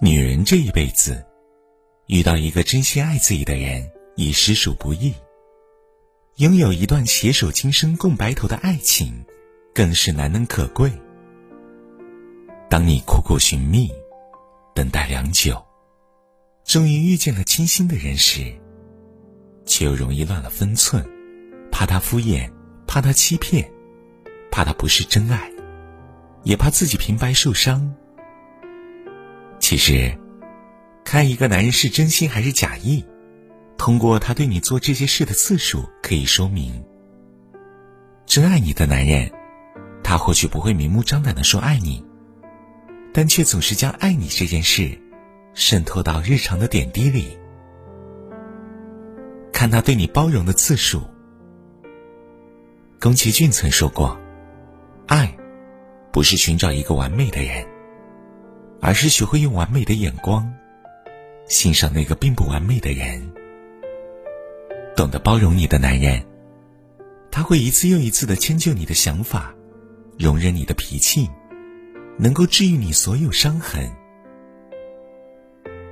女人这一辈子，遇到一个真心爱自己的人已实属不易。拥有一段携手今生共白头的爱情，更是难能可贵。当你苦苦寻觅，等待良久，终于遇见了倾心的人时，却又容易乱了分寸，怕他敷衍，怕他欺骗，怕他不是真爱，也怕自己平白受伤。其实，看一个男人是真心还是假意，通过他对你做这些事的次数可以说明。真爱你的男人，他或许不会明目张胆的说爱你，但却总是将爱你这件事渗透到日常的点滴里。看他对你包容的次数。宫崎骏曾说过：“爱，不是寻找一个完美的人。”而是学会用完美的眼光欣赏那个并不完美的人。懂得包容你的男人，他会一次又一次的迁就你的想法，容忍你的脾气，能够治愈你所有伤痕。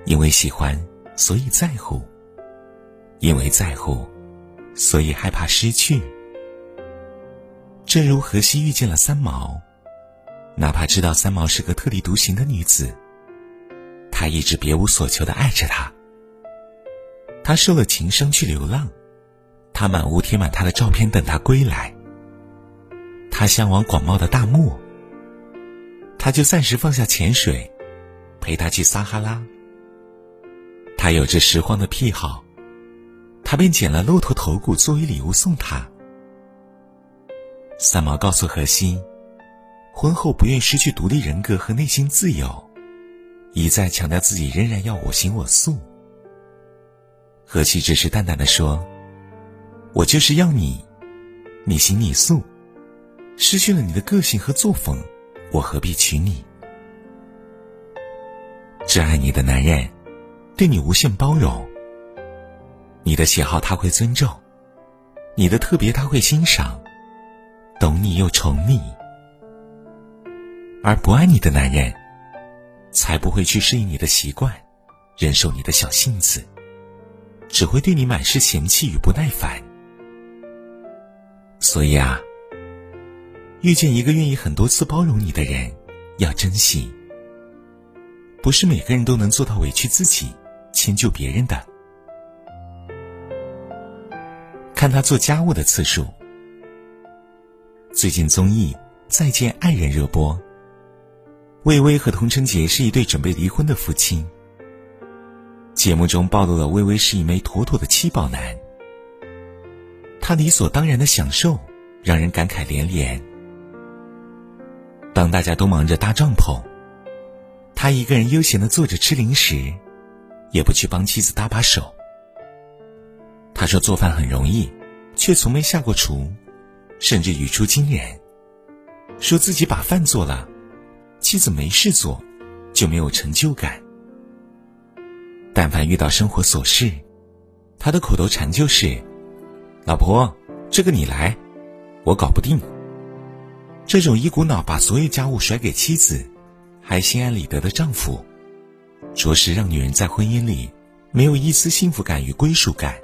因为喜欢，所以在乎；因为在乎，所以害怕失去。正如荷西遇见了三毛。哪怕知道三毛是个特立独行的女子，他一直别无所求的爱着她。他受了情伤去流浪，他满屋贴满她的照片等他归来。他向往广袤的大漠，他就暂时放下潜水，陪他去撒哈拉。他有着拾荒的癖好，他便捡了骆驼头骨作为礼物送他。三毛告诉荷西。婚后不愿失去独立人格和内心自由，一再强调自己仍然要我行我素。何其只是淡淡的说：“我就是要你，你行你素。失去了你的个性和作风，我何必娶你？”只爱你的男人，对你无限包容。你的喜好他会尊重，你的特别他会欣赏，懂你又宠你。而不爱你的男人，才不会去适应你的习惯，忍受你的小性子，只会对你满是嫌弃与不耐烦。所以啊，遇见一个愿意很多次包容你的人，要珍惜。不是每个人都能做到委屈自己，迁就别人的。看他做家务的次数。最近综艺《再见爱人》热播。魏巍和童承杰是一对准备离婚的夫妻。节目中暴露了魏巍是一枚妥妥的七宝男，他理所当然的享受，让人感慨连连。当大家都忙着搭帐篷，他一个人悠闲的坐着吃零食，也不去帮妻子搭把手。他说做饭很容易，却从没下过厨，甚至语出惊人，说自己把饭做了。妻子没事做，就没有成就感。但凡遇到生活琐事，他的口头禅就是：“老婆，这个你来，我搞不定。”这种一股脑把所有家务甩给妻子，还心安理得的丈夫，着实让女人在婚姻里没有一丝幸福感与归属感，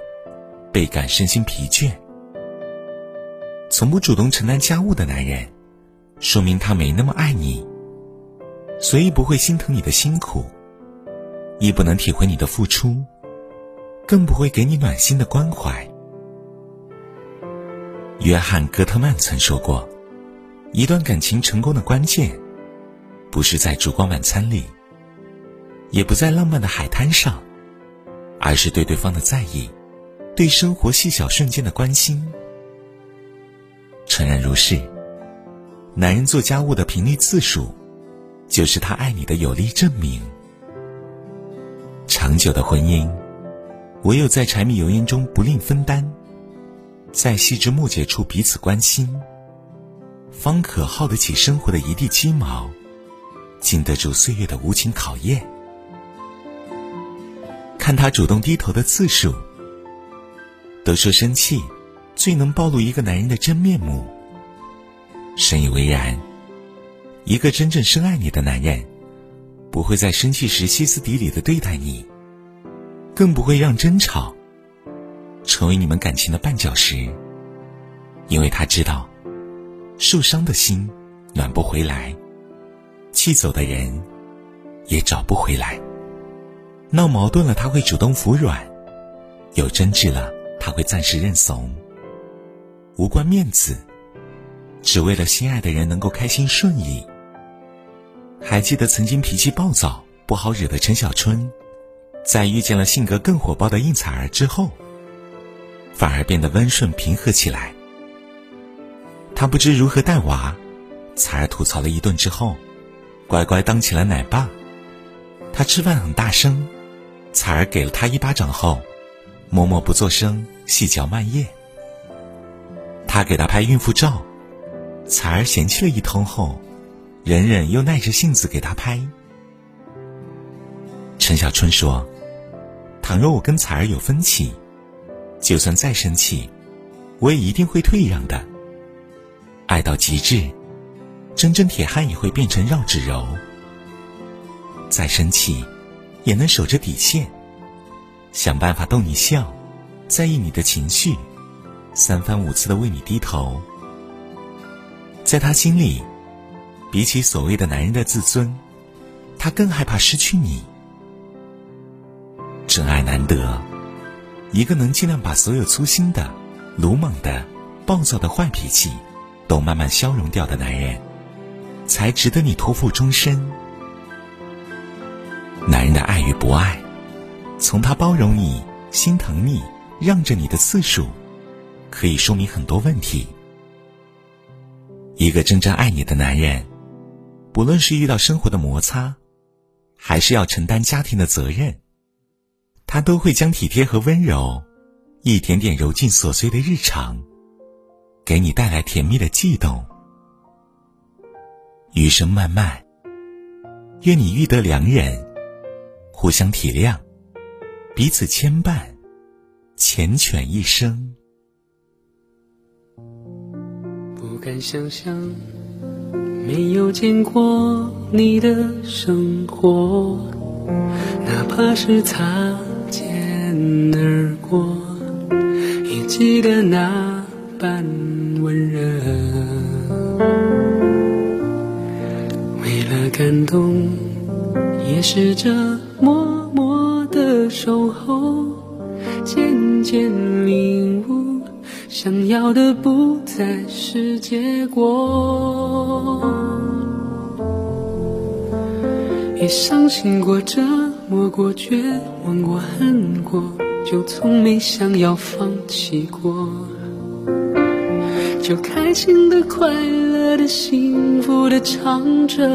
倍感身心疲倦。从不主动承担家务的男人，说明他没那么爱你。所以不会心疼你的辛苦，亦不能体会你的付出，更不会给你暖心的关怀。约翰·戈特曼曾说过：“一段感情成功的关键，不是在烛光晚餐里，也不在浪漫的海滩上，而是对对方的在意，对生活细小瞬间的关心。”诚然如是，男人做家务的频率次数。就是他爱你的有力证明。长久的婚姻，唯有在柴米油盐中不吝分担，在细枝末节处彼此关心，方可耗得起生活的一地鸡毛，经得住岁月的无情考验。看他主动低头的次数，都说生气最能暴露一个男人的真面目。深以为然。一个真正深爱你的男人，不会在生气时歇斯底里的对待你，更不会让争吵成为你们感情的绊脚石。因为他知道，受伤的心暖不回来，气走的人也找不回来。闹矛盾了，他会主动服软；有争执了，他会暂时认怂。无关面子，只为了心爱的人能够开心顺意。还记得曾经脾气暴躁、不好惹的陈小春，在遇见了性格更火爆的应采儿之后，反而变得温顺平和起来。他不知如何带娃，采儿吐槽了一顿之后，乖乖当起了奶爸。他吃饭很大声，采儿给了他一巴掌后，默默不作声，细嚼慢咽。他给他拍孕妇照，采儿嫌弃了一通后，忍忍又耐着性子给他拍。陈小春说：“倘若我跟采儿有分歧，就算再生气，我也一定会退让的。”爱到极致，真正铁汉也会变成绕指柔。再生气，也能守着底线，想办法逗你笑，在意你的情绪，三番五次的为你低头。在他心里，比起所谓的男人的自尊，他更害怕失去你。真爱难得，一个能尽量把所有粗心的、鲁莽的、暴躁的坏脾气。都慢慢消融掉的男人，才值得你托付终身。男人的爱与不爱，从他包容你、心疼你、让着你的次数，可以说明很多问题。一个真正爱你的男人，不论是遇到生活的摩擦，还是要承担家庭的责任，他都会将体贴和温柔，一点点揉进琐碎的日常。给你带来甜蜜的悸动，余生漫漫，愿你遇得良人，互相体谅，彼此牵绊，缱绻一生。不敢想象，没有见过你的生活，哪怕是擦肩而过，也记得那般。温热，为了感动，也试着默默的守候，渐渐领，想要的不再是结果。也伤心过，折磨过，绝望过，恨过，就从没想要放弃过。就开心的、快乐的、幸福的唱着，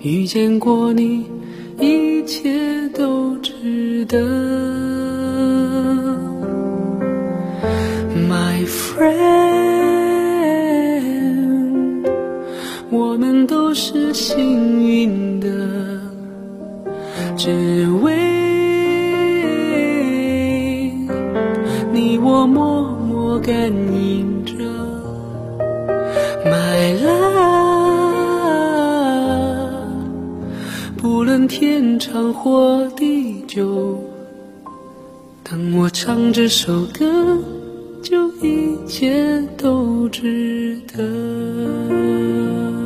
遇见过你，一切都值得。My friend，我们都是幸运的，只为你我默默感应着。My love，。不论天长或地久，当我唱这首歌，一切都值得。